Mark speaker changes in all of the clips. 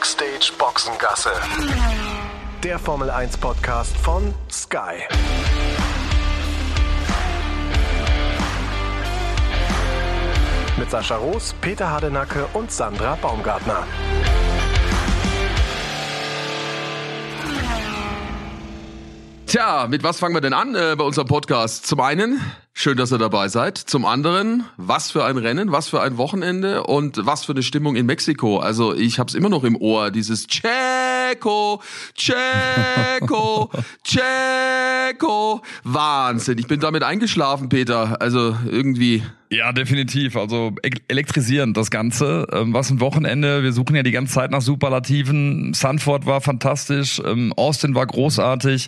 Speaker 1: Backstage Boxengasse. Der Formel 1 Podcast von Sky. Mit Sascha Roos, Peter Hardenacke und Sandra Baumgartner.
Speaker 2: Tja, mit was fangen wir denn an äh, bei unserem Podcast? Zum einen, schön, dass ihr dabei seid. Zum anderen, was für ein Rennen, was für ein Wochenende und was für eine Stimmung in Mexiko. Also ich habe es immer noch im Ohr, dieses Checo, Checo, Checo. Wahnsinn, ich bin damit eingeschlafen, Peter. Also irgendwie
Speaker 3: ja, definitiv. Also elektrisierend das Ganze. Ähm, was ein Wochenende. Wir suchen ja die ganze Zeit nach Superlativen. Sanford war fantastisch, ähm, Austin war großartig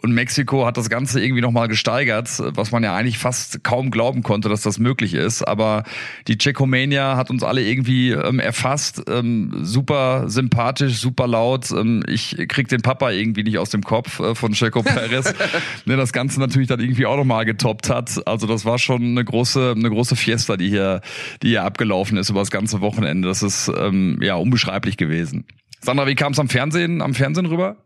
Speaker 3: und Mexiko hat das Ganze irgendwie nochmal gesteigert, was man ja eigentlich fast kaum glauben konnte, dass das möglich ist. Aber die Czechomania hat uns alle irgendwie ähm, erfasst. Ähm, super sympathisch, super laut. Ähm, ich krieg den Papa irgendwie nicht aus dem Kopf äh, von Checo Perez, der das Ganze natürlich dann irgendwie auch nochmal getoppt hat. Also das war schon eine große, eine große Fiesta, die hier, die hier abgelaufen ist über das ganze Wochenende. Das ist ähm, ja unbeschreiblich gewesen. Sandra, wie kam es am Fernsehen, am Fernsehen rüber?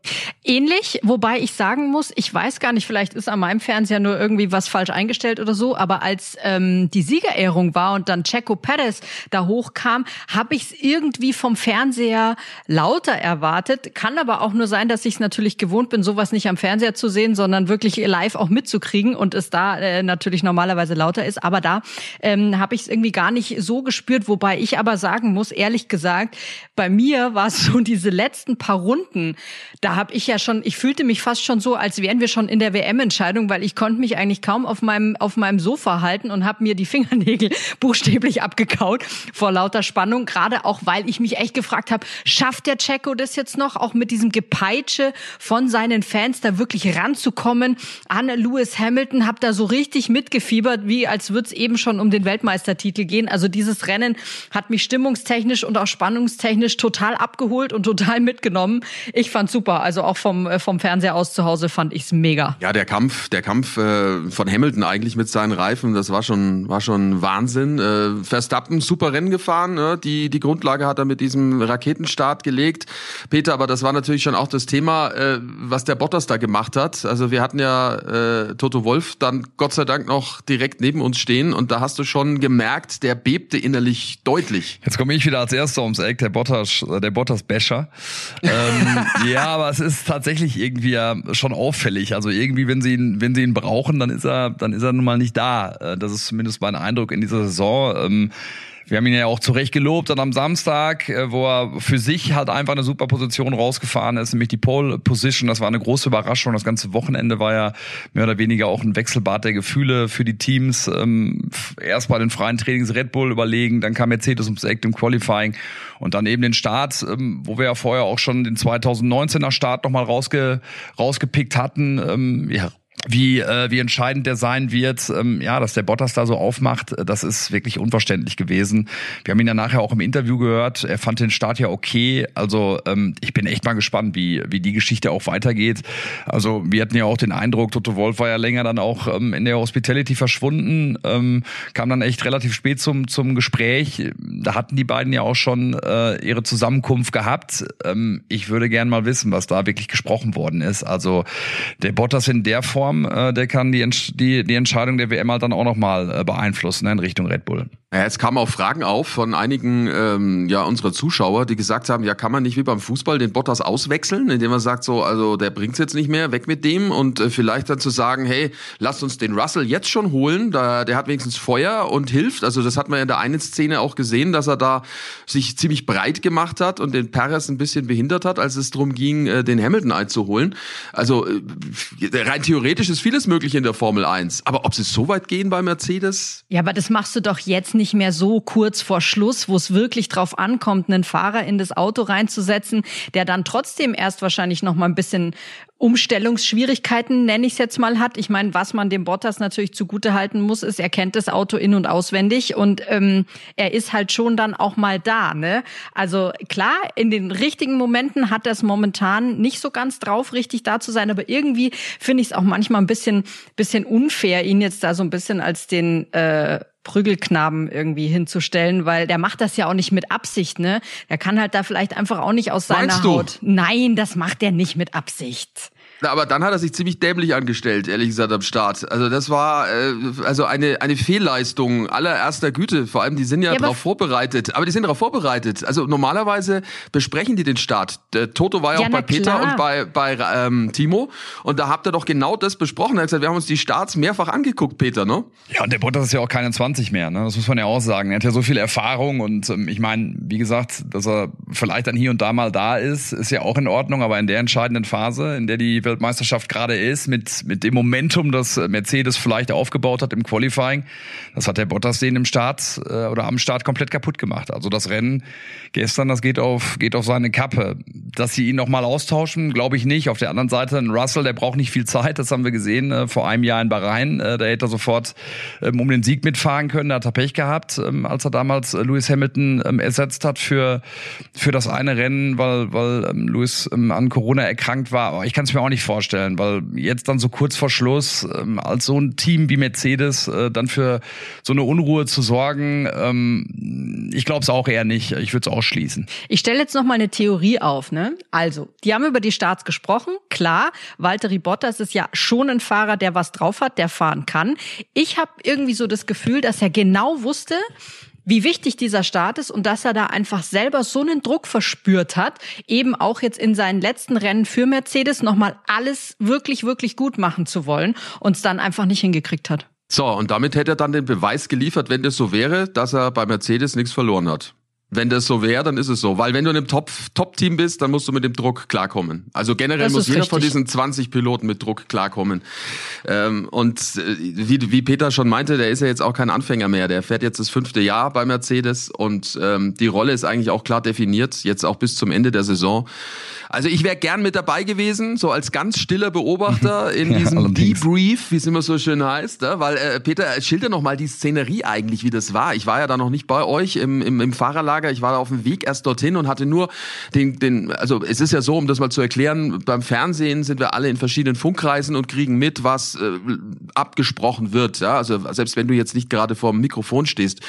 Speaker 4: Ähnlich, wobei ich sagen muss, ich weiß gar nicht, vielleicht ist an meinem Fernseher nur irgendwie was falsch eingestellt oder so, aber als ähm, die Siegerehrung war und dann Checo Perez da hochkam, habe ich es irgendwie vom Fernseher lauter erwartet. Kann aber auch nur sein, dass ich es natürlich gewohnt bin, sowas nicht am Fernseher zu sehen, sondern wirklich live auch mitzukriegen und es da äh, natürlich normalerweise lauter ist. Aber da ähm, habe ich es irgendwie gar nicht so gespürt, wobei ich aber sagen muss, ehrlich gesagt, bei mir war es so und diese letzten paar Runden, da habe ich ja schon, ich fühlte mich fast schon so, als wären wir schon in der WM-Entscheidung, weil ich konnte mich eigentlich kaum auf meinem auf meinem Sofa halten und habe mir die Fingernägel buchstäblich abgekaut vor lauter Spannung. Gerade auch, weil ich mich echt gefragt habe, schafft der Checo das jetzt noch, auch mit diesem Gepeitsche von seinen Fans da wirklich ranzukommen an Lewis Hamilton? Hab da so richtig mitgefiebert, wie als würde es eben schon um den Weltmeistertitel gehen. Also dieses Rennen hat mich stimmungstechnisch und auch spannungstechnisch total abgeholt und total mitgenommen. Ich fand's super. Also auch vom, äh, vom Fernseher aus zu Hause fand ich's mega.
Speaker 2: Ja, der Kampf, der Kampf äh, von Hamilton eigentlich mit seinen Reifen, das war schon, war schon Wahnsinn. Äh, Verstappen super Rennen gefahren, ne? die, die Grundlage hat er mit diesem Raketenstart gelegt. Peter, aber das war natürlich schon auch das Thema, äh, was der Bottas da gemacht hat. Also wir hatten ja äh, Toto Wolf dann Gott sei Dank noch direkt neben uns stehen und da hast du schon gemerkt, der bebte innerlich deutlich.
Speaker 3: Jetzt komme ich wieder als erster ums Eck, der Bottas, der Bottas Basher. ähm, ja, aber es ist tatsächlich irgendwie ja schon auffällig. Also irgendwie, wenn sie ihn, wenn sie ihn brauchen, dann ist er, dann ist er nun mal nicht da. Äh, das ist zumindest mein Eindruck in dieser Saison. Ähm, wir haben ihn ja auch zurecht gelobt dann am Samstag, äh, wo er für sich halt einfach eine super Position rausgefahren ist, nämlich die Pole Position. Das war eine große Überraschung. Das ganze Wochenende war ja mehr oder weniger auch ein Wechselbad der Gefühle für die Teams. Ähm, erst bei den freien Trainings Red Bull überlegen, dann kam Mercedes ums Eck im Qualifying und dann eben den Start, ähm, wo wir ja vorher auch schon den 2019er Start nochmal rausge, rausgepickt hatten. Ähm, ja, wie, äh, wie entscheidend der sein wird, ähm, ja, dass der Bottas da so aufmacht, äh, das ist wirklich unverständlich gewesen. Wir haben ihn ja nachher auch im Interview gehört, er fand den Start ja okay. Also ähm, ich bin echt mal gespannt, wie, wie die Geschichte auch weitergeht. Also wir hatten ja auch den Eindruck, Toto Wolf war ja länger dann auch ähm, in der Hospitality verschwunden, ähm, kam dann echt relativ spät zum, zum Gespräch. Da hatten die beiden ja auch schon äh, ihre Zusammenkunft gehabt. Ähm, ich würde gern mal wissen, was da wirklich gesprochen worden ist. Also der Bottas in der Form Form, äh, der kann die, die, die Entscheidung der WM halt dann auch nochmal äh, beeinflussen ne, in Richtung Red Bull.
Speaker 2: Ja, es kamen auch Fragen auf von einigen ähm, ja unserer Zuschauer, die gesagt haben, ja, kann man nicht wie beim Fußball den Bottas auswechseln, indem man sagt so, also der bringt's jetzt nicht mehr, weg mit dem und äh, vielleicht dann zu sagen, hey, lasst uns den Russell jetzt schon holen, da, der hat wenigstens Feuer und hilft. Also das hat man ja in der einen Szene auch gesehen, dass er da sich ziemlich breit gemacht hat und den Perez ein bisschen behindert hat, als es darum ging, äh, den Hamilton einzuholen. Also äh, rein theoretisch ist vieles möglich in der Formel 1, aber ob sie so weit gehen bei Mercedes?
Speaker 4: Ja, aber das machst du doch jetzt nicht nicht mehr so kurz vor Schluss, wo es wirklich drauf ankommt, einen Fahrer in das Auto reinzusetzen, der dann trotzdem erst wahrscheinlich noch mal ein bisschen Umstellungsschwierigkeiten, nenne ich es jetzt mal, hat. Ich meine, was man dem Bottas natürlich zugute muss, ist, er kennt das Auto in- und auswendig und ähm, er ist halt schon dann auch mal da. Ne? Also klar, in den richtigen Momenten hat er es momentan nicht so ganz drauf, richtig da zu sein, aber irgendwie finde ich es auch manchmal ein bisschen, bisschen unfair, ihn jetzt da so ein bisschen als den äh, Prügelknaben irgendwie hinzustellen, weil der macht das ja auch nicht mit Absicht, ne? Der kann halt da vielleicht einfach auch nicht aus seiner? Haut. Nein, das macht er nicht mit Absicht.
Speaker 2: Na, aber dann hat er sich ziemlich dämlich angestellt, ehrlich gesagt, am Start. Also das war äh, also eine, eine Fehlleistung allererster Güte. Vor allem, die sind ja,
Speaker 4: Ja,
Speaker 2: darauf vorbereitet. Aber die sind darauf vorbereitet. Also normalerweise besprechen die den Start. Der Toto war ja,
Speaker 4: Ja,
Speaker 2: auch bei Peter
Speaker 4: klar.
Speaker 2: und bei, bei ähm, Timo. Und da habt ihr doch genau das besprochen. Er hat gesagt, wir haben uns die Starts mehrfach angeguckt, Peter, ne?
Speaker 3: Ja, und der Bottas ist ja auch keine 20 mehr, ne? Das muss man ja auch sagen. Er hat ja so viel Erfahrung und ähm, ich meine, wie gesagt, dass er vielleicht dann hier und da mal da ist, ist ja auch in Ordnung, aber in der entscheidenden Phase, in der die Weltmeisterschaft gerade ist, mit, mit dem Momentum, das Mercedes vielleicht aufgebaut hat im Qualifying, das hat der Bottas den im Start äh, oder am Start komplett kaputt gemacht. Also das Rennen gestern, das geht auf, geht auf seine Kappe. Dass sie ihn nochmal austauschen, glaube ich nicht. Auf der anderen Seite, ein Russell, der braucht nicht viel Zeit, das haben wir gesehen äh, vor einem Jahr in Bahrain. Äh, da hätte er sofort ähm, um den Sieg mitfahren können. Da hat er Pech gehabt, ähm, als er damals äh, Lewis Hamilton ähm, ersetzt hat für, für das eine Rennen, weil, weil ähm, Lewis ähm, an Corona erkrankt war. Aber ich kann es mir auch nicht vorstellen, weil jetzt dann so kurz vor Schluss ähm, als so ein Team wie Mercedes äh, dann für so eine Unruhe zu sorgen, ähm, ich glaube es auch eher nicht. Ich würde es ausschließen.
Speaker 4: Ich stelle jetzt noch mal eine Theorie auf, ne? Also, die haben über die Starts gesprochen. Klar, Valtteri Bottas ist ja schon ein Fahrer, der was drauf hat, der fahren kann. Ich habe irgendwie so das Gefühl, dass er genau wusste, wie wichtig dieser Start ist und dass er da einfach selber so einen Druck verspürt hat, eben auch jetzt in seinen letzten Rennen für Mercedes nochmal alles wirklich, wirklich gut machen zu wollen und es dann einfach nicht hingekriegt hat.
Speaker 2: So, und damit hätte er dann den Beweis geliefert, wenn das so wäre, dass er bei Mercedes nichts verloren hat. Wenn das so wäre, dann ist es so. Weil wenn du in einem Top- Top-Team bist, dann musst du mit dem Druck klarkommen. Also generell
Speaker 4: Das
Speaker 2: muss jeder
Speaker 4: richtig.
Speaker 2: von diesen 20 Piloten mit Druck klarkommen. Ähm, und äh, wie, wie Peter schon meinte, der ist ja jetzt auch kein Anfänger mehr. Der fährt jetzt das fünfte Jahr bei Mercedes und ähm, die Rolle ist eigentlich auch klar definiert, jetzt auch bis zum Ende der Saison. Also ich wäre gern mit dabei gewesen, so als ganz stiller Beobachter in
Speaker 3: Ja,
Speaker 2: diesem
Speaker 3: allerdings.
Speaker 2: Debrief, wie es immer so schön heißt, ja? weil äh, Peter, schilder noch mal die Szenerie eigentlich, wie das war. Ich war ja da noch nicht bei euch im, im, im Fahrerlager, ich war auf dem Weg erst dorthin und hatte nur den, den, also es ist ja so, um das mal zu erklären, beim Fernsehen sind wir alle in verschiedenen Funkkreisen und kriegen mit, was äh, abgesprochen wird. Ja? Also selbst wenn du jetzt nicht gerade vor dem Mikrofon stehst.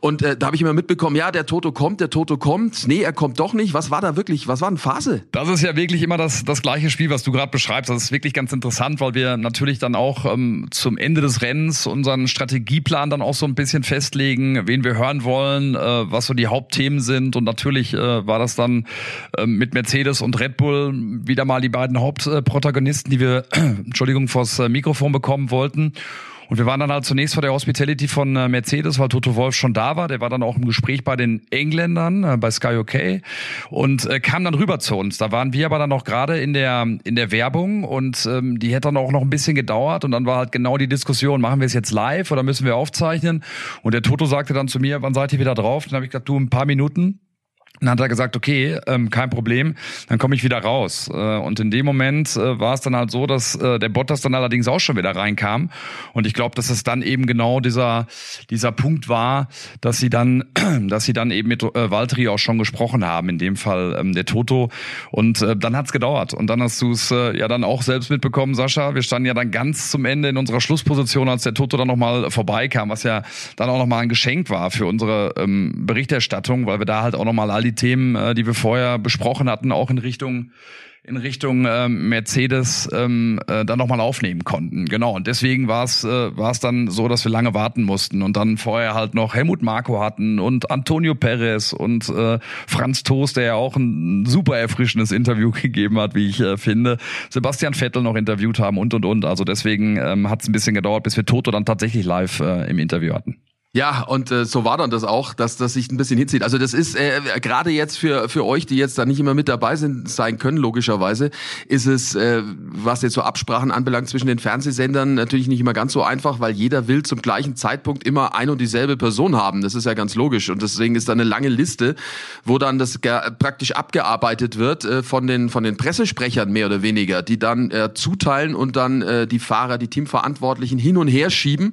Speaker 2: Und äh, da habe ich immer mitbekommen, ja, der Toto kommt, der Toto kommt. Nee, er kommt doch nicht. Was war da wirklich, was war denn Phase?
Speaker 3: Das ist ja wirklich immer das, das gleiche Spiel, was du gerade beschreibst. Das ist wirklich ganz interessant, weil wir natürlich dann auch ähm, zum Ende des Rennens unseren Strategieplan dann auch so ein bisschen festlegen, wen wir hören wollen, äh, was so die Hauptthemen sind. Und natürlich äh, war das dann ähm, mit Mercedes und Red Bull wieder mal die beiden Hauptprotagonisten, die wir, Entschuldigung, vors äh, Mikrofon bekommen wollten. Und wir waren dann halt zunächst vor der Hospitality von äh, Mercedes, weil Toto Wolf schon da war. Der war dann auch im Gespräch bei den Engländern, äh, bei Sky UK und äh, kam dann rüber zu uns. Da waren wir aber dann noch gerade in der, in der Werbung und ähm, die hätte dann auch noch ein bisschen gedauert. Und dann war halt genau die Diskussion, machen wir es jetzt live oder müssen wir aufzeichnen? Und der Toto sagte dann zu mir, wann seid ihr wieder drauf? Dann habe ich gesagt, du, ein paar Minuten. Dann hat er gesagt, okay, ähm, kein Problem, dann komme ich wieder raus. Äh, und in dem Moment äh, war es dann halt so, dass äh, der Bottas dann allerdings auch schon wieder reinkam. Und ich glaube, dass es dann eben genau dieser dieser Punkt war, dass sie dann, dass sie dann eben mit äh, auch schon gesprochen haben. In dem Fall ähm, der Toto. Und äh, dann hat's gedauert. Und dann hast du es äh, ja dann auch selbst mitbekommen, Sascha. Wir standen ja dann ganz zum Ende in unserer Schlussposition, als der Toto dann nochmal vorbeikam, was ja dann auch nochmal ein Geschenk war für unsere ähm, Berichterstattung, weil wir da halt auch nochmal all die Themen, äh, die wir vorher besprochen hatten, auch in Richtung in Richtung ähm, Mercedes ähm, äh, dann nochmal aufnehmen konnten. Genau. Und deswegen war es äh, war es dann so, dass wir lange warten mussten und dann vorher halt noch Helmut Marko hatten und Antonio Perez und äh, Franz Toast, der ja auch ein super erfrischendes Interview gegeben hat, wie ich äh, finde. Sebastian Vettel noch interviewt haben und und und. Also deswegen ähm, hat es ein bisschen gedauert, bis wir Toto dann tatsächlich live äh, im Interview hatten.
Speaker 2: Ja, und äh, so war dann das auch, dass das sich ein bisschen hinzieht. Also das ist äh, gerade jetzt für für euch, die jetzt da nicht immer mit dabei sind sein können, logischerweise, ist es, äh, was jetzt so Absprachen anbelangt zwischen den Fernsehsendern, natürlich nicht immer ganz so einfach, weil jeder will zum gleichen Zeitpunkt immer ein und dieselbe Person haben. Das ist ja ganz logisch. Und deswegen ist da eine lange Liste, wo dann das praktisch abgearbeitet wird äh, von den von den Pressesprechern mehr oder weniger, die dann äh, zuteilen und dann äh, die Fahrer, die Teamverantwortlichen hin und her schieben.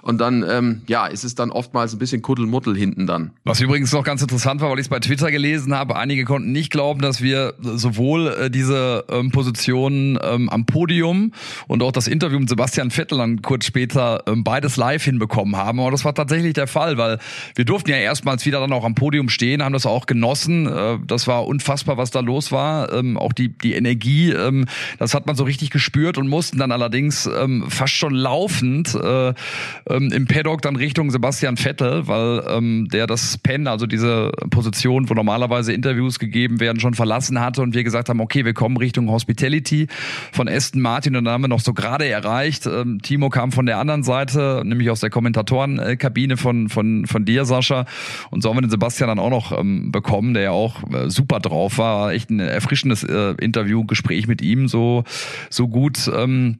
Speaker 2: Und dann, ähm, ja, ist es dann dann oftmals ein bisschen Kuddelmuddel hinten dann.
Speaker 3: Was übrigens noch ganz interessant war, weil ich es bei Twitter gelesen habe, einige konnten nicht glauben, dass wir sowohl äh, diese ähm, Position ähm, am Podium und auch das Interview mit Sebastian Vettel dann kurz später ähm, beides live hinbekommen haben. Aber das war tatsächlich der Fall, weil wir durften ja erstmals wieder dann auch am Podium stehen, haben das auch genossen. Äh, das war unfassbar, was da los war. Ähm, auch die, die Energie, ähm, das hat man so richtig gespürt und mussten dann allerdings ähm, fast schon laufend äh, ähm, im Paddock dann Richtung Sebastian Vettel, weil ähm, der das Pen, also diese Position, wo normalerweise Interviews gegeben werden, schon verlassen hatte und wir gesagt haben, okay, wir kommen Richtung Hospitality von Aston Martin und dann haben wir noch so gerade erreicht. Ähm, Timo kam von der anderen Seite, nämlich aus der Kommentatorenkabine von, von, von dir, Sascha. Und so haben wir den Sebastian dann auch noch ähm, bekommen, der ja auch äh, super drauf war. Echt ein erfrischendes äh, Interview, Gespräch mit ihm, so, so gut. Ähm,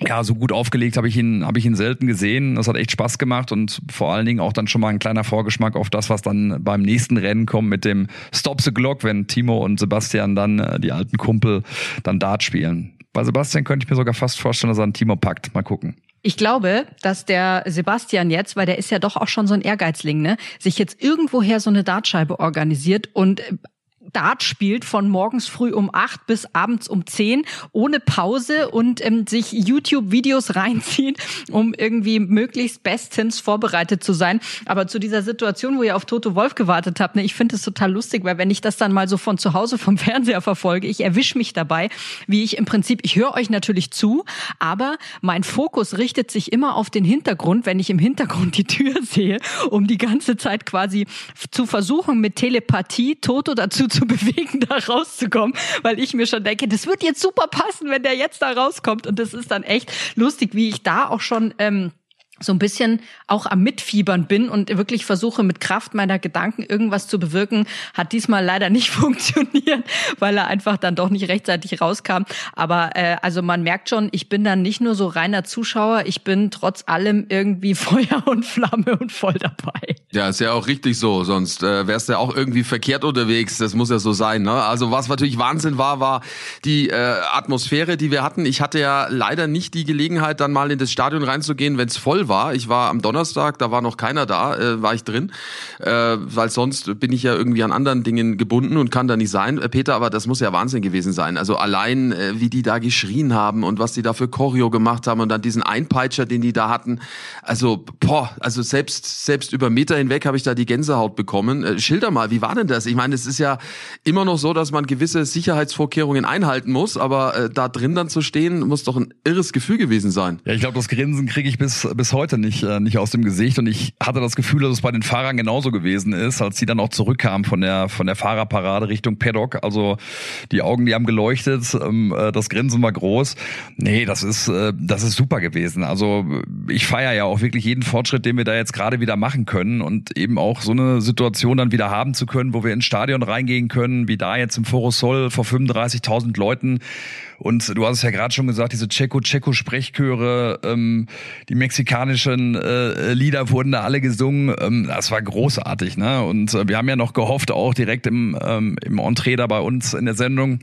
Speaker 3: ja, so gut aufgelegt habe ich ihn, habe ich ihn selten gesehen. Das hat echt Spaß gemacht und vor allen Dingen auch dann schon mal ein kleiner Vorgeschmack auf das, was dann beim nächsten Rennen kommt mit dem Stop the Glock, wenn Timo und Sebastian dann äh, die alten Kumpel dann Dart spielen. Bei Sebastian könnte ich mir sogar fast vorstellen, dass er einen Timo packt. Mal gucken.
Speaker 4: Ich glaube, dass der Sebastian jetzt, weil der ist ja doch auch schon so ein Ehrgeizling, ne, sich jetzt irgendwoher so eine Dartscheibe organisiert und Dart spielt von morgens früh um acht bis abends um zehn ohne Pause und ähm, sich YouTube-Videos reinzieht, um irgendwie möglichst bestens vorbereitet zu sein. Aber zu dieser Situation, wo ihr auf Toto Wolf gewartet habt, ne, ich finde es total lustig, weil wenn ich das dann mal so von zu Hause vom Fernseher verfolge, ich erwische mich dabei, wie ich im Prinzip, ich höre euch natürlich zu, aber mein Fokus richtet sich immer auf den Hintergrund, wenn ich im Hintergrund die Tür sehe, um die ganze Zeit quasi zu versuchen, mit Telepathie Toto dazu zu bewegen, da rauszukommen, weil ich mir schon denke, das wird jetzt super passen, wenn der jetzt da rauskommt. Und das ist dann echt lustig, wie ich da auch schon ähm, so ein bisschen auch am Mitfiebern bin und wirklich versuche mit Kraft meiner Gedanken irgendwas zu bewirken, hat diesmal leider nicht funktioniert, weil er einfach dann doch nicht rechtzeitig rauskam. Aber äh, also man merkt schon, ich bin dann nicht nur so reiner Zuschauer, ich bin trotz allem irgendwie Feuer und Flamme und voll dabei.
Speaker 2: Ja, ist ja auch richtig so, sonst äh, wärst du ja auch irgendwie verkehrt unterwegs. Das muss ja so sein. Ne? Also was natürlich Wahnsinn war, war die äh, Atmosphäre, die wir hatten. Ich hatte ja leider nicht die Gelegenheit, dann mal in das Stadion reinzugehen, wenn es voll war. Ich war am Donnerstag, da war noch keiner da, äh, war ich drin, äh, weil sonst bin ich ja irgendwie an anderen Dingen gebunden und kann da nicht sein. Äh, Peter, aber das muss ja Wahnsinn gewesen sein. Also allein, äh, wie die da geschrien haben und was die da für Choreo gemacht haben und dann diesen Einpeitscher, den die da hatten. Also, boah, also selbst, selbst über Meter hinweg habe ich da die Gänsehaut bekommen. Äh, schilder mal, wie war denn das? Ich meine, es ist ja immer noch so, dass man gewisse Sicherheitsvorkehrungen einhalten muss, aber äh, da drin dann zu stehen, muss doch ein irres Gefühl gewesen sein.
Speaker 3: Ja, ich glaube, das Grinsen kriege ich bis, bis heute nicht, äh, nicht aus dem Gesicht. Und ich hatte das Gefühl, dass es bei den Fahrern genauso gewesen ist, als sie dann auch zurückkamen von der, von der Fahrerparade Richtung Paddock. Also die Augen, die haben geleuchtet, ähm, äh, das Grinsen war groß. Nee, das ist, äh, das ist super gewesen. Also ich feiere ja auch wirklich jeden Fortschritt, den wir da jetzt gerade wieder machen können und eben auch so eine Situation dann wieder haben zu können, wo wir ins Stadion reingehen können, wie da jetzt im Forosol vor 35.000 Leuten und du hast es ja gerade schon gesagt, diese Checo-Checo-Sprechchöre, ähm, die mexikanischen äh, Lieder wurden da alle gesungen. Ähm, das war großartig, ne? Und äh, wir haben ja noch gehofft, auch direkt im, ähm, im Entree da bei uns in der Sendung,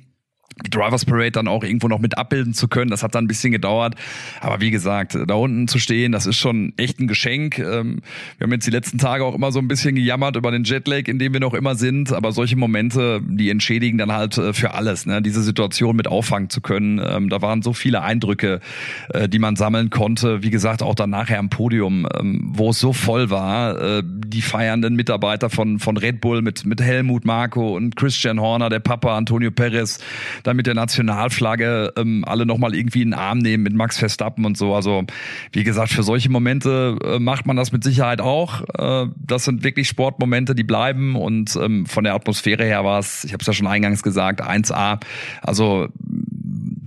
Speaker 3: Drivers Parade dann auch irgendwo noch mit abbilden zu können. Das hat dann ein bisschen gedauert. Aber wie gesagt, da unten zu stehen, das ist schon echt ein Geschenk. Ähm, wir haben jetzt die letzten Tage auch immer so ein bisschen gejammert über den Jetlag, in dem wir noch immer sind. Aber solche Momente, die entschädigen dann halt äh, für alles. Ne? Diese Situation mit auffangen zu können. Ähm, da waren so viele Eindrücke, äh, die man sammeln konnte. Wie gesagt, auch dann nachher am Podium, ähm, wo es so voll war. Die feiernden Mitarbeiter von, von Red Bull mit, mit Helmut Marko und Christian Horner, der Papa Antonio Perez dann mit der Nationalflagge ähm, alle nochmal irgendwie in den Arm nehmen mit Max Verstappen und so. Also wie gesagt, für solche Momente äh, macht man das mit Sicherheit auch. Äh, das sind wirklich Sportmomente, die bleiben und ähm, von der Atmosphäre her war es, ich habe es ja schon eingangs gesagt, 1A. Also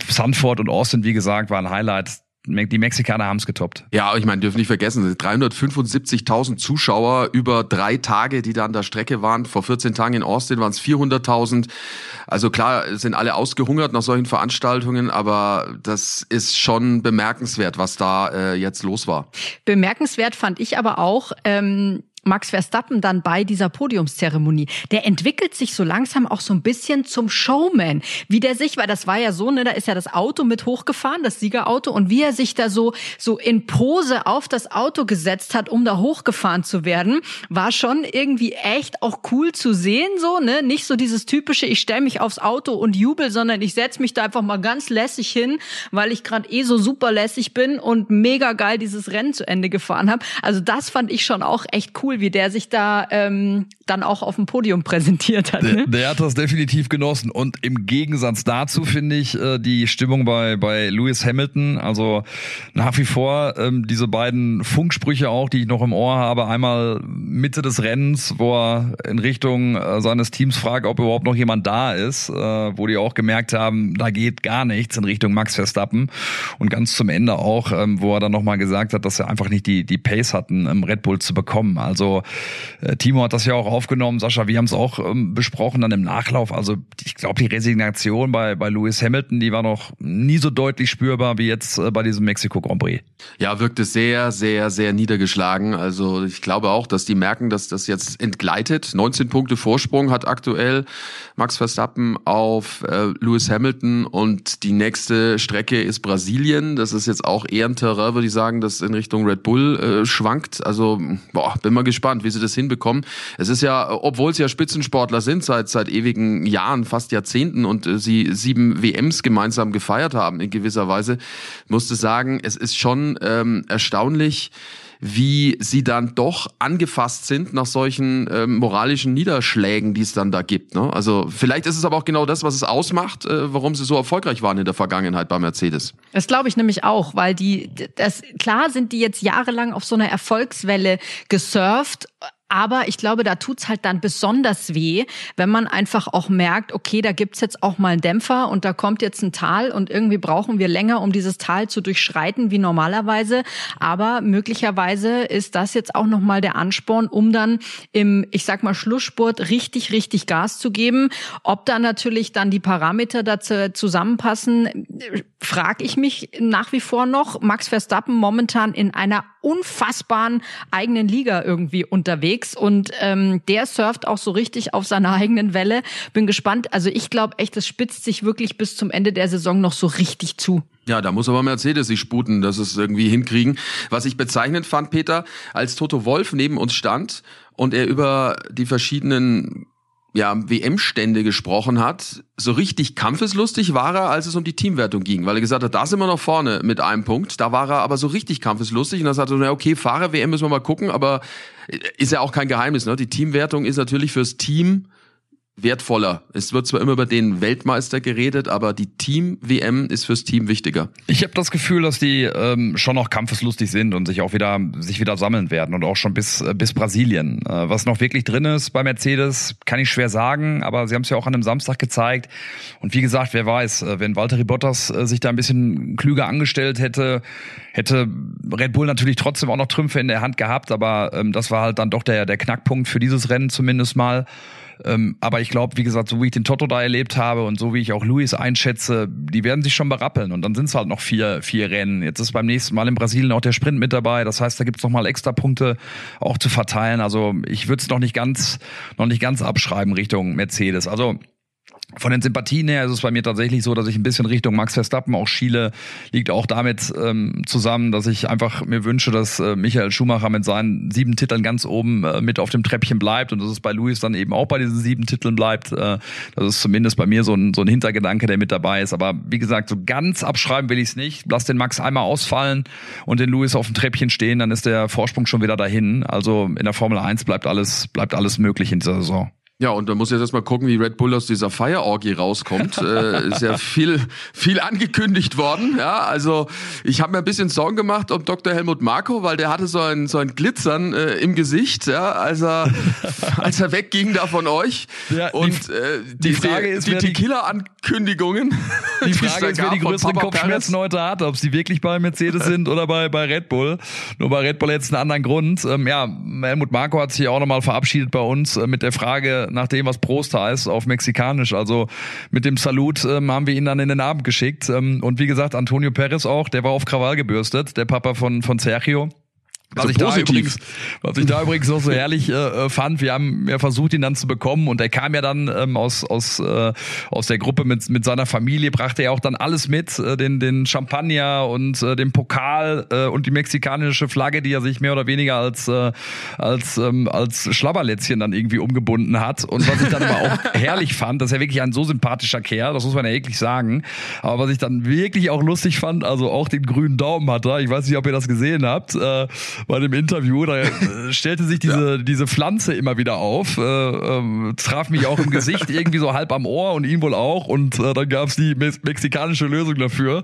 Speaker 3: Sanford und Austin, wie gesagt, waren Highlights die Mexikaner haben es getoppt.
Speaker 2: Ja, ich meine, dürfen nicht vergessen, 375.000 Zuschauer über drei Tage, die da an der Strecke waren. Vor 14 Tagen in Austin waren es 400.000. Also klar, sind alle ausgehungert nach solchen Veranstaltungen, aber das ist schon bemerkenswert, was da äh, jetzt los war.
Speaker 4: Bemerkenswert fand ich aber auch, ähm, Max Verstappen dann bei dieser Podiumszeremonie, der entwickelt sich so langsam auch so ein bisschen zum Showman. Wie der sich, weil das war ja so, ne, da ist ja das Auto mit hochgefahren, das Siegerauto, und wie er sich da so, so in Pose auf das Auto gesetzt hat, um da hochgefahren zu werden, war schon irgendwie echt auch cool zu sehen, so, ne? Nicht so dieses typische, ich stelle mich aufs Auto und jubel, sondern ich setz mich da einfach mal ganz lässig hin, weil ich gerade eh so super lässig bin und mega geil dieses Rennen zu Ende gefahren habe. Also das fand ich schon auch echt cool, wie der sich da ähm, dann auch auf dem Podium präsentiert hat.
Speaker 3: Ne? Der, der, hat das definitiv genossen. Und im Gegensatz dazu finde ich äh, die Stimmung bei, bei Lewis Hamilton, also nach wie vor ähm, diese beiden Funksprüche auch, die ich noch im Ohr habe. Einmal Mitte des Rennens, wo er in Richtung äh, seines Teams fragt, ob überhaupt noch jemand da ist, äh, wo die auch gemerkt haben, da geht gar nichts in Richtung Max Verstappen. Und ganz zum Ende auch, ähm, wo er dann nochmal gesagt hat, dass er einfach nicht die, die Pace hatten, im Red Bull zu bekommen. Also äh, Timo hat das ja auch aufgenommen, Sascha, wir haben es auch ähm, besprochen dann im Nachlauf. Also ich glaube, die Resignation bei, bei Lewis Hamilton, die war noch nie so deutlich spürbar wie jetzt äh, bei diesem Mexiko Grand Prix.
Speaker 2: Ja, wirkte sehr, sehr, sehr niedergeschlagen. Also ich glaube auch, dass die merken, dass das jetzt entgleitet. 19 Punkte Vorsprung hat aktuell Max Verstappen auf äh, Lewis Hamilton und die nächste Strecke ist Brasilien. Das ist jetzt auch eher ein Terrain, würde ich sagen, das in Richtung Red Bull äh, schwankt. Also boah, bin mal gespannt, wie sie das hinbekommen. Es ist ja, obwohl sie ja Spitzensportler sind seit seit ewigen Jahren, fast Jahrzehnten und äh, sie sieben WMs gemeinsam gefeiert haben in gewisser Weise, musste sagen, es ist schon ähm, erstaunlich wie sie dann doch angefasst sind nach solchen ähm, moralischen Niederschlägen, die es dann da gibt. Ne? Also vielleicht ist es aber auch genau das, was es ausmacht, äh, warum sie so erfolgreich waren in der Vergangenheit bei Mercedes.
Speaker 4: Das glaube ich nämlich auch, weil die, das klar sind die jetzt jahrelang auf so einer Erfolgswelle gesurft, aber ich glaube, da tut's halt dann besonders weh, wenn man einfach auch merkt, okay, da gibt's jetzt auch mal einen Dämpfer und da kommt jetzt ein Tal und irgendwie brauchen wir länger, um dieses Tal zu durchschreiten wie normalerweise. Aber möglicherweise ist das jetzt auch nochmal der Ansporn, um dann im, ich sag mal, Schlussspurt richtig, richtig Gas zu geben. Ob da natürlich dann die Parameter dazu zusammenpassen, frage ich mich nach wie vor noch. Max Verstappen momentan in einer unfassbaren eigenen Liga irgendwie unterwegs und ähm, der surft auch so richtig auf seiner eigenen Welle. Bin gespannt. Also ich glaube echt, es spitzt sich wirklich bis zum Ende der Saison noch so richtig zu.
Speaker 2: Ja, da muss aber Mercedes sich sputen, dass es irgendwie hinkriegen. Was ich bezeichnend fand, Peter, als Toto Wolf neben uns stand und er über die verschiedenen ja, WM-Stände gesprochen hat, so richtig kampfeslustig war er, als es um die Teamwertung ging, weil er gesagt hat, da sind wir noch vorne mit einem Punkt. Da war er aber so richtig kampfeslustig und da sagte er, na okay, Fahrer-WM müssen wir mal gucken, aber ist ja auch kein Geheimnis. Ne? Die Teamwertung ist natürlich fürs Team wertvoller. Es wird zwar immer über den Weltmeister geredet, aber die Team-WM ist fürs Team wichtiger.
Speaker 3: Ich habe das Gefühl, dass die ähm, schon noch kampfeslustig sind und sich auch wieder sich wieder sammeln werden und auch schon bis äh, bis Brasilien. Äh, was noch wirklich drin ist bei Mercedes, kann ich schwer sagen, aber sie haben es ja auch an einem Samstag gezeigt. Und wie gesagt, wer weiß, äh, wenn Valtteri Bottas äh, sich da ein bisschen klüger angestellt hätte, hätte Red Bull natürlich trotzdem auch noch Trümpfe in der Hand gehabt, aber ähm, das war halt dann doch der der Knackpunkt für dieses Rennen zumindest mal. Ähm, aber ich glaube, wie gesagt, so wie ich den Toto da erlebt habe und so wie ich auch Luis einschätze, die werden sich schon berappeln. Und dann sind es halt noch vier, vier Rennen. Jetzt ist beim nächsten Mal in Brasilien auch der Sprint mit dabei. Das heißt, da gibt's noch mal extra Punkte auch zu verteilen. Also ich würde es noch nicht ganz, noch nicht ganz abschreiben Richtung Mercedes. Also von den Sympathien her ist es bei mir tatsächlich so, dass ich ein bisschen Richtung Max Verstappen auch schiele. Liegt auch damit ähm, zusammen, dass ich einfach mir wünsche, dass äh, Michael Schumacher mit seinen sieben Titeln ganz oben äh, mit auf dem Treppchen bleibt und dass es bei Luis dann eben auch bei diesen sieben Titeln bleibt. Äh, das ist zumindest bei mir so ein, so ein Hintergedanke, der mit dabei ist. Aber wie gesagt, so ganz abschreiben will ich es nicht. Lass den Max einmal ausfallen und den Luis auf dem Treppchen stehen, dann ist der Vorsprung schon wieder dahin. Also in der Formel 1 bleibt alles, bleibt alles möglich in dieser Saison.
Speaker 2: Ja, und da muss jetzt erstmal gucken, wie Red Bull aus dieser Feierorgie rauskommt. äh, ist ja viel, viel angekündigt worden. Ja, also ich habe mir ein bisschen Sorgen gemacht um Dr. Helmut Marko, weil der hatte so ein, so ein Glitzern äh, im Gesicht, ja, als er, als er wegging da von euch. Ja, und äh, die, die Frage ist, die, die Tequila-Ankündigungen.
Speaker 3: Die Frage ist, wer die größeren Kopfschmerzen heute hat, ob sie wirklich bei Mercedes sind oder bei, bei Red Bull. Nur bei Red Bull jetzt einen anderen Grund. Ähm, ja, Helmut Marko hat sich auch nochmal verabschiedet bei uns äh, mit der Frage, nach dem, was Prost heißt, auf Mexikanisch. Also mit dem Salut ähm, haben wir ihn dann in den Abend geschickt. Ähm, und wie gesagt, Antonio Perez auch, der war auf Krawall gebürstet, der Papa von, von Sergio Was,
Speaker 2: also
Speaker 3: ich da übrigens, was ich da übrigens noch so herrlich äh, fand, wir haben ja versucht, ihn dann zu bekommen und er kam ja dann ähm, aus aus äh, aus der Gruppe mit mit seiner Familie, brachte er auch dann alles mit, äh, den den Champagner und äh, den Pokal äh, und die mexikanische Flagge, die er sich mehr oder weniger als äh, als ähm, als Schlabberlätzchen dann irgendwie umgebunden hat. Und was ich dann aber auch herrlich fand, dass er wirklich ein so sympathischer Kerl, das muss man ja wirklich sagen, aber was ich dann wirklich auch lustig fand, also auch den grünen Daumen hat er, ich weiß nicht, ob ihr das gesehen habt, äh, bei dem Interview, da stellte sich diese, ja. diese Pflanze immer wieder auf, äh, äh, traf mich auch im Gesicht, irgendwie so halb am Ohr und ihn wohl auch und äh, dann gab's die me mexikanische Lösung dafür.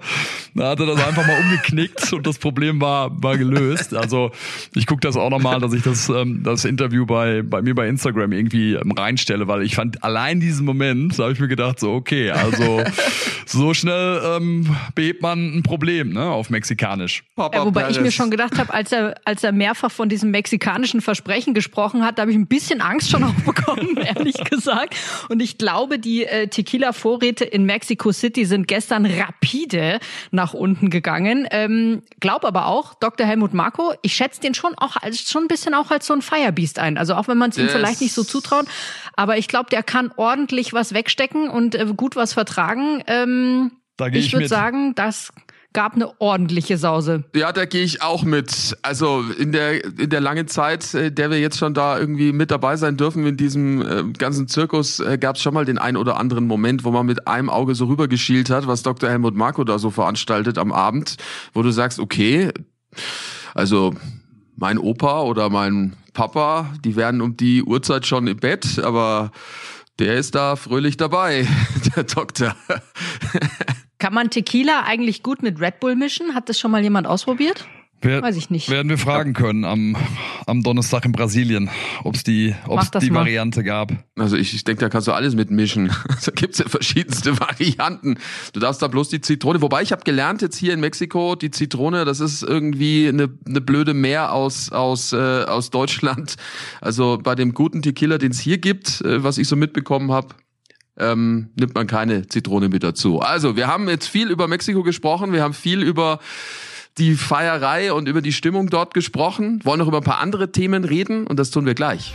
Speaker 3: Da hat er das einfach mal umgeknickt und das Problem war, war gelöst. Also ich gucke das auch nochmal, dass ich das, ähm, das Interview bei, bei mir bei Instagram irgendwie ähm, reinstelle, weil ich fand allein diesen Moment, da habe ich mir gedacht, so okay, also so schnell ähm, behebt man ein Problem ne, auf Mexikanisch.
Speaker 4: Ja, wobei ich mir schon gedacht habe, als er, als er mehrfach von diesem mexikanischen Versprechen gesprochen hat, da habe ich ein bisschen Angst schon auch bekommen, ehrlich gesagt. Und ich glaube, die äh, Tequila-Vorräte in Mexico City sind gestern rapide nach unten gegangen. Ähm, glaub aber auch, Dr. Helmut Marko, ich schätze den schon auch als schon ein bisschen auch als so ein Firebeast ein. Also auch wenn man es ihm vielleicht nicht so zutraut, aber ich glaube, der kann ordentlich was wegstecken und äh, gut was vertragen. Ähm, ich, ich würde sagen, das gab eine ordentliche Sause.
Speaker 2: Ja, da gehe ich auch mit. Also in der in der langen Zeit, äh, der wir jetzt schon da irgendwie mit dabei sein dürfen in diesem äh, ganzen Zirkus, äh, gab es schon mal den ein oder anderen Moment, wo man mit einem Auge so rübergeschielt hat, was Dr. Helmut Marko da so veranstaltet am Abend, wo du sagst, okay, also mein Opa oder mein Papa, die werden um die Uhrzeit schon im Bett, aber der ist da fröhlich dabei, der Doktor.
Speaker 4: Kann man Tequila eigentlich gut mit Red Bull mischen? Hat das schon mal jemand ausprobiert?
Speaker 3: Wer,
Speaker 4: Weiß ich nicht.
Speaker 3: Werden wir fragen können am, am Donnerstag in Brasilien, ob es die, ob's die mal. Variante gab.
Speaker 2: Also ich, ich denke, da kannst du alles mitmischen. Da gibt's ja verschiedenste Varianten. Du darfst da bloß die Zitrone. Wobei ich habe gelernt jetzt hier in Mexiko, die Zitrone, das ist irgendwie eine, eine blöde Meer aus, aus, äh, aus Deutschland. Also bei dem guten Tequila, den es hier gibt, äh, was ich so mitbekommen habe, ähm, nimmt man keine Zitrone mit dazu. Also, wir haben jetzt viel über Mexiko gesprochen, wir haben viel über die Feierei und über die Stimmung dort gesprochen, wollen noch über ein paar andere Themen reden und das tun wir gleich.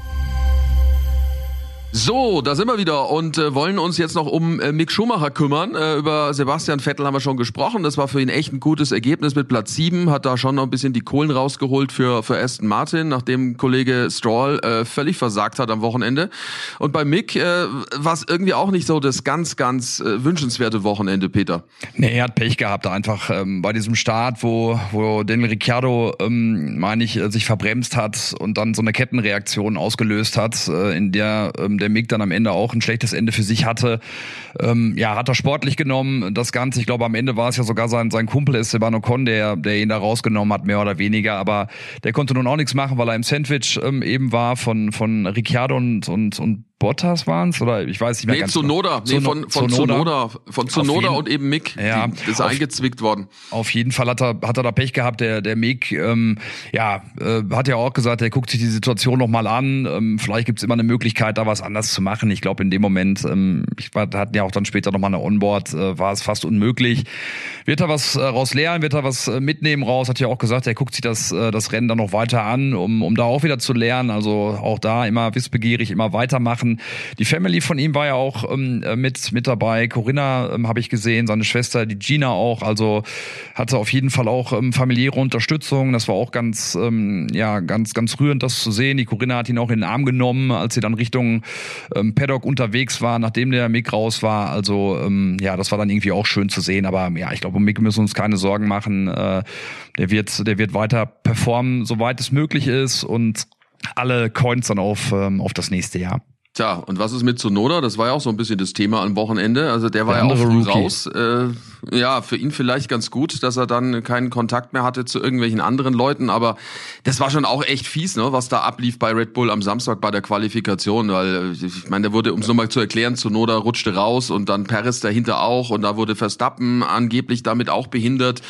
Speaker 2: So, da sind wir wieder und äh, wollen uns jetzt noch um äh, Mick Schumacher kümmern. Äh, über Sebastian Vettel haben wir schon gesprochen. Das war für ihn echt ein gutes Ergebnis mit Platz 7. Hat da schon noch ein bisschen die Kohlen rausgeholt für, für Aston Martin, nachdem Kollege Stroll äh, völlig versagt hat am Wochenende. Und bei Mick äh, war es irgendwie auch nicht so das ganz, ganz äh, wünschenswerte Wochenende, Peter.
Speaker 3: Nee, er hat Pech gehabt einfach ähm, bei diesem Start, wo, wo Daniel Ricciardo, ähm, meine ich, äh, sich verbremst hat und dann so eine Kettenreaktion ausgelöst hat, äh, in der ähm, der Mick dann am Ende auch ein schlechtes Ende für sich hatte. Ähm, ja, hat er sportlich genommen. Das Ganze, ich glaube, am Ende war es ja sogar sein, sein Kumpel Esteban Ocon, der, der ihn da rausgenommen hat, mehr oder weniger. Aber der konnte nun auch nichts machen, weil er im Sandwich ähm, eben war von, von Ricciardo und, und, und Bottas waren es oder ich weiß nicht mehr
Speaker 2: nee,
Speaker 3: ganz
Speaker 2: Zunoda.
Speaker 3: genau.
Speaker 2: Nee, von, von Zunoda. Von Zunoda und eben Mick.
Speaker 3: Ja,
Speaker 2: die, ist auf, eingezwickt worden.
Speaker 3: Auf jeden Fall hat er, hat er da Pech gehabt. Der, der Mick, ähm, ja, äh, hat ja auch gesagt, er guckt sich die Situation nochmal an. Ähm, vielleicht gibt's immer eine Möglichkeit, da was anders zu machen. Ich glaube, in dem Moment, ähm, ich war, hatten ja auch dann später nochmal eine Onboard, äh, war es fast unmöglich. Wird er was äh, raus lernen, wird er was äh, mitnehmen raus, hat ja auch gesagt, er guckt sich das, äh, das Rennen dann noch weiter an, um, um da auch wieder zu lernen. Also auch da immer wissbegierig, immer weitermachen. Die Family von ihm war ja auch ähm, äh, mit, mit dabei. Corinna ähm, habe ich gesehen, seine Schwester, die Gina auch. Also hatte auf jeden Fall auch ähm, familiäre Unterstützung. Das war auch ganz, ähm, ja, ganz, ganz rührend, das zu sehen. Die Corinna hat ihn auch in den Arm genommen, als sie dann Richtung ähm, Paddock unterwegs war, nachdem der Mick raus war. Also ähm, ja, das war dann irgendwie auch schön zu sehen. Aber ja, ich glaube, um Mick müssen wir uns keine Sorgen machen. Äh, der wird, der wird weiter performen, soweit es möglich ist. Und alle Coins dann auf, ähm, auf das nächste Jahr.
Speaker 2: Tja, und was ist mit Sonoda? Das war ja auch so ein bisschen das Thema am Wochenende. Also der war der ja auch früh Rookie. raus. Äh, ja, für ihn vielleicht ganz gut, dass er dann keinen Kontakt mehr hatte zu irgendwelchen anderen Leuten. Aber das war schon auch echt fies, ne, was da ablief bei Red Bull am Samstag bei der Qualifikation. Weil ich meine, der wurde, um es nochmal zu erklären, Sonoda rutschte raus und dann Perez dahinter auch. Und da wurde Verstappen angeblich damit auch behindert.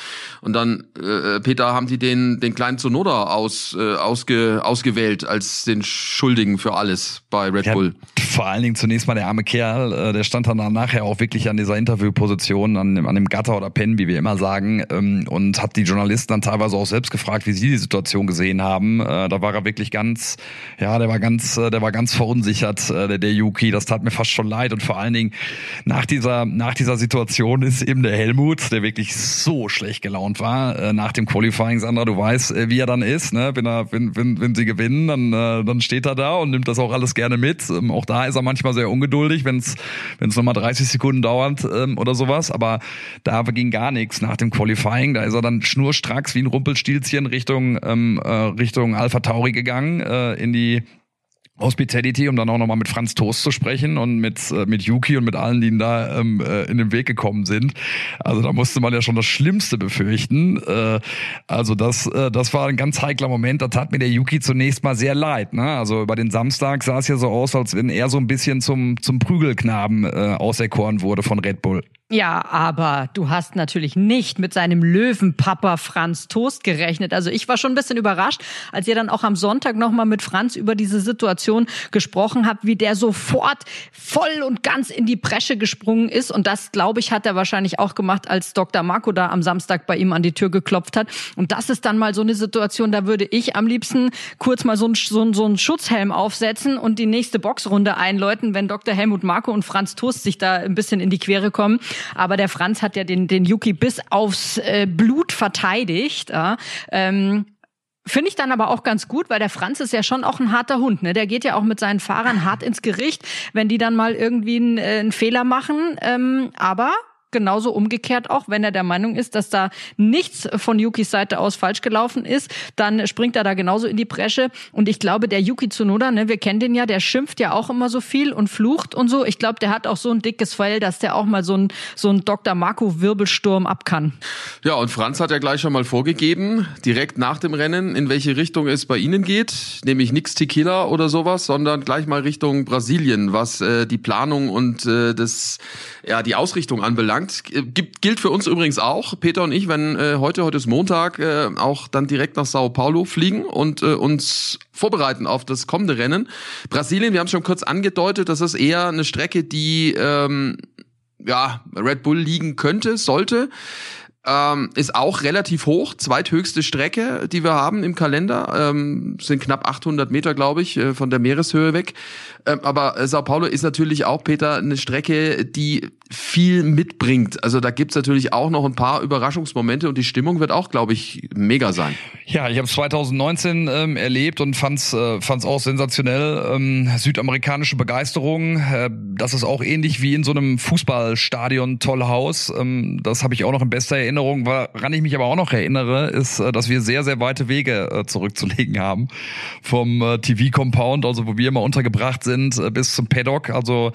Speaker 2: Und dann, äh, Peter, haben die den, den kleinen Sonoda aus, äh, ausge, ausgewählt als den Schuldigen für alles bei Red ja. Bull
Speaker 3: vor allen Dingen zunächst mal der arme Kerl, äh, der stand dann nachher auch wirklich an dieser Interviewposition, an an dem Gatter oder Pen, wie wir immer sagen, ähm, und hat die Journalisten dann teilweise auch selbst gefragt, wie sie die Situation gesehen haben. Äh, da war er wirklich ganz, ja, der war ganz, äh, der war ganz verunsichert, der, der Yuki. Das tat mir fast schon leid und vor allen Dingen nach dieser, nach dieser Situation ist eben der Helmut, der wirklich so schlecht gelaunt war, nach dem Qualifying, Sandra, du weißt, wie er dann ist, ne? Wenn er, wenn, wenn, wenn sie gewinnen, dann, dann steht er da und nimmt das auch alles gerne mit ähm, auch da ist er manchmal sehr ungeduldig, wenn es wenn es nochmal 30 Sekunden dauert ähm, oder sowas. Aber da ging gar nichts nach dem Qualifying. Da ist er dann schnurstracks wie ein Rumpelstilzchen Richtung ähm, äh, Richtung Alpha Tauri gegangen äh, in die Hospitality, um dann auch nochmal mit Franz Toast zu sprechen und mit, äh, mit Yuki und mit allen, die ihm da ähm, äh, in den Weg gekommen sind. Also da musste man ja schon das Schlimmste befürchten. Äh, also das, äh, das war ein ganz heikler Moment. Da tat mir der Yuki zunächst mal sehr leid. Ne? Also über den Samstag sah es ja so aus, als wenn er so ein bisschen zum, zum Prügelknaben äh, auserkoren wurde von Red Bull.
Speaker 4: Ja, aber du hast natürlich nicht mit seinem Löwenpapa Franz Toast gerechnet. Also ich war schon ein bisschen überrascht, als ihr dann auch am Sonntag nochmal mit Franz über diese Situation gesprochen habt, wie der sofort voll und ganz in die Bresche gesprungen ist. Und das, glaube ich, hat er wahrscheinlich auch gemacht, als Dr. Marco da am Samstag bei ihm an die Tür geklopft hat. Und das ist dann mal so eine Situation, da würde ich am liebsten kurz mal so einen, so so einen Schutzhelm aufsetzen und die nächste Boxrunde einläuten, wenn Dr. Helmut Marco und Franz Toast sich da ein bisschen in die Quere kommen. Aber der Franz hat ja den, den Yuki bis aufs äh, Blut verteidigt. Ja. Ähm, Finde ich dann aber auch ganz gut, weil der Franz ist ja schon auch ein harter Hund. Ne? Der geht ja auch mit seinen Fahrern hart ins Gericht, wenn die dann mal irgendwie einen, äh, einen Fehler machen. Ähm, aber genauso umgekehrt auch, wenn er der Meinung ist, dass da nichts von Yukis Seite aus falsch gelaufen ist, dann springt er da genauso in die Bresche. Und ich glaube, der Yuki Tsunoda, ne, wir kennen den ja, der schimpft ja auch immer so viel und flucht und so. Ich glaube, der hat auch so ein dickes Fell, dass der auch mal so ein, so ein Dr. Marco Wirbelsturm ab kann.
Speaker 2: Ja, und Franz hat ja gleich schon mal vorgegeben, direkt nach dem Rennen, in welche Richtung es bei Ihnen geht. Nämlich nix Tequila oder sowas, sondern gleich mal Richtung Brasilien, was äh, die Planung und äh, das, ja, die Ausrichtung anbelangt bedankt. Äh, gibt, gilt für uns übrigens auch, Peter und ich, wenn äh, heute, heute ist Montag, äh, auch dann direkt nach Sao Paulo fliegen und äh, uns vorbereiten auf das kommende Rennen. Brasilien, wir haben schon kurz angedeutet, das ist eher eine Strecke, die ähm, ja, Red Bull liegen könnte, sollte. Ähm, ist auch relativ hoch, zweithöchste Strecke, die wir haben im Kalender, ähm, sind knapp 800 Meter, glaube ich, äh, von der Meereshöhe weg. Ähm, aber äh, Sao Paulo ist natürlich auch, Peter, eine Strecke, die viel mitbringt. Also da gibt's natürlich auch noch ein paar Überraschungsmomente und die Stimmung wird auch, glaube ich, mega sein.
Speaker 3: Ja, ich habe 2019 ähm, erlebt und fand's äh, fand's auch sensationell. Ähm, südamerikanische Begeisterung, äh, das ist auch ähnlich wie in so einem Fußballstadion Tollhaus. Ähm, das habe ich auch noch in bester Erinnerung. Woran ich mich aber auch noch erinnere, ist, äh, dass wir sehr, sehr weite Wege äh, zurückzulegen haben vom äh, TV-Compound, also wo wir immer untergebracht sind, äh, bis zum Paddock. Also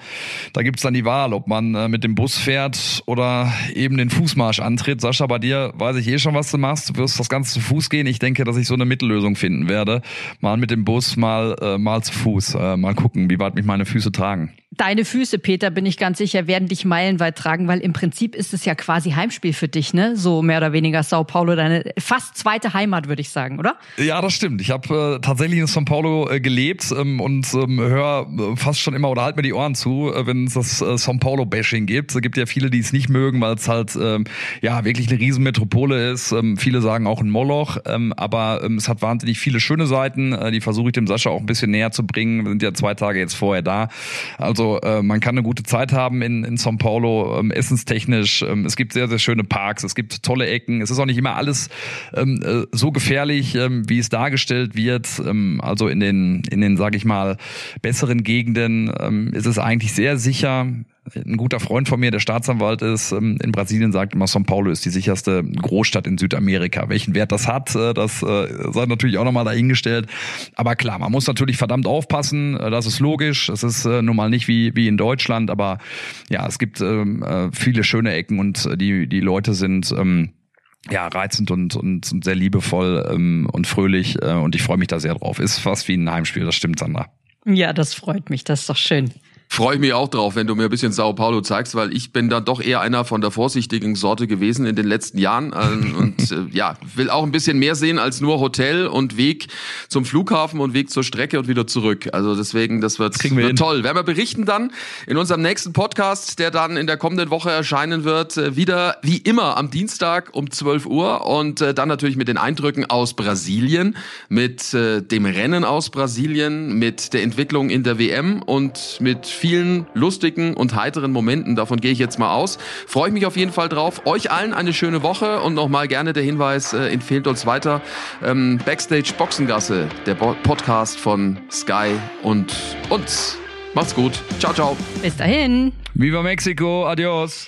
Speaker 3: da gibt's dann die Wahl, ob man äh, mit dem Bus fährt oder eben den Fußmarsch antritt. Sascha, bei dir weiß ich eh schon, was du machst. Du wirst das Ganze zu Fuß gehen. Ich denke, dass ich so eine Mittellösung finden werde. Mal mit dem Bus, mal, äh, mal zu Fuß. Mal gucken, wie weit mich meine Füße tragen.
Speaker 4: Deine Füße, Peter, bin ich ganz sicher, werden dich meilenweit tragen, weil im Prinzip ist es ja quasi Heimspiel für dich, ne? So mehr oder weniger Sao Paulo, deine fast zweite Heimat, würde ich sagen, oder?
Speaker 3: Ja, das stimmt. Ich habe äh, tatsächlich in Sao Paulo äh, gelebt ähm, und ähm, höre äh, fast schon immer oder halt mir die Ohren zu, äh, wenn es das äh, Sao Paulo-Bashing gibt. Es gibt ja viele, die es nicht mögen, weil es halt ähm, ja wirklich eine Riesenmetropole ist. Ähm, viele sagen auch ein Moloch, ähm, aber ähm, es hat wahnsinnig viele schöne Seiten. Äh, die versuche ich dem Sascha auch ein bisschen näher zu bringen. Wir sind ja zwei Tage jetzt vorher da. Also äh, man kann eine gute Zeit haben in, in São Paulo, ähm, essenstechnisch. Ähm, es gibt sehr, sehr schöne Parks, es gibt tolle Ecken. Es ist auch nicht immer alles ähm, äh, so gefährlich, ähm, wie es dargestellt wird. Ähm, also in den, in den, sage ich mal, besseren Gegenden ähm, ist es eigentlich sehr sicher. Ein guter Freund von mir, der Staatsanwalt ist ähm, in Brasilien, sagt immer, São Paulo ist die sicherste Großstadt in Südamerika. Welchen Wert das hat, äh, das äh, sei natürlich auch nochmal dahingestellt. Aber klar, man muss natürlich verdammt aufpassen. Äh, das ist logisch. Es ist nun mal nicht wie, wie in Deutschland, aber ja, es gibt ähm, viele schöne Ecken und die, die Leute sind ähm, ja, reizend und, und, und sehr liebevoll ähm, und fröhlich äh, und ich freue mich da sehr drauf. Ist fast wie ein Heimspiel, das stimmt, Sandra.
Speaker 4: Ja, das freut mich, das ist doch schön.
Speaker 2: Freue ich mich auch drauf, wenn du mir ein bisschen Sao Paulo zeigst, weil ich bin da doch eher einer von der vorsichtigen Sorte gewesen in den letzten Jahren ähm, und äh, ja, will auch ein bisschen mehr sehen als nur Hotel und Weg zum Flughafen und Weg zur Strecke und wieder zurück. Also deswegen, das wird,
Speaker 3: wir
Speaker 2: wird toll. Werden wir berichten dann in unserem nächsten Podcast, der dann in der kommenden Woche erscheinen wird, äh, wieder wie immer am Dienstag um 12 Uhr und äh, dann natürlich mit den Eindrücken aus Brasilien, mit äh, dem Rennen aus Brasilien, mit der Entwicklung in der WM und mit vielen lustigen und heiteren Momenten. Davon gehe ich jetzt mal aus. Freue ich mich auf jeden Fall drauf. Euch allen eine schöne Woche und nochmal gerne der Hinweis, äh, empfehlt uns weiter. Ähm, Backstage Boxengasse, der Bo Podcast von Sky und uns. Macht's gut. Ciao, ciao.
Speaker 4: Bis dahin.
Speaker 3: Viva Mexico. Adios.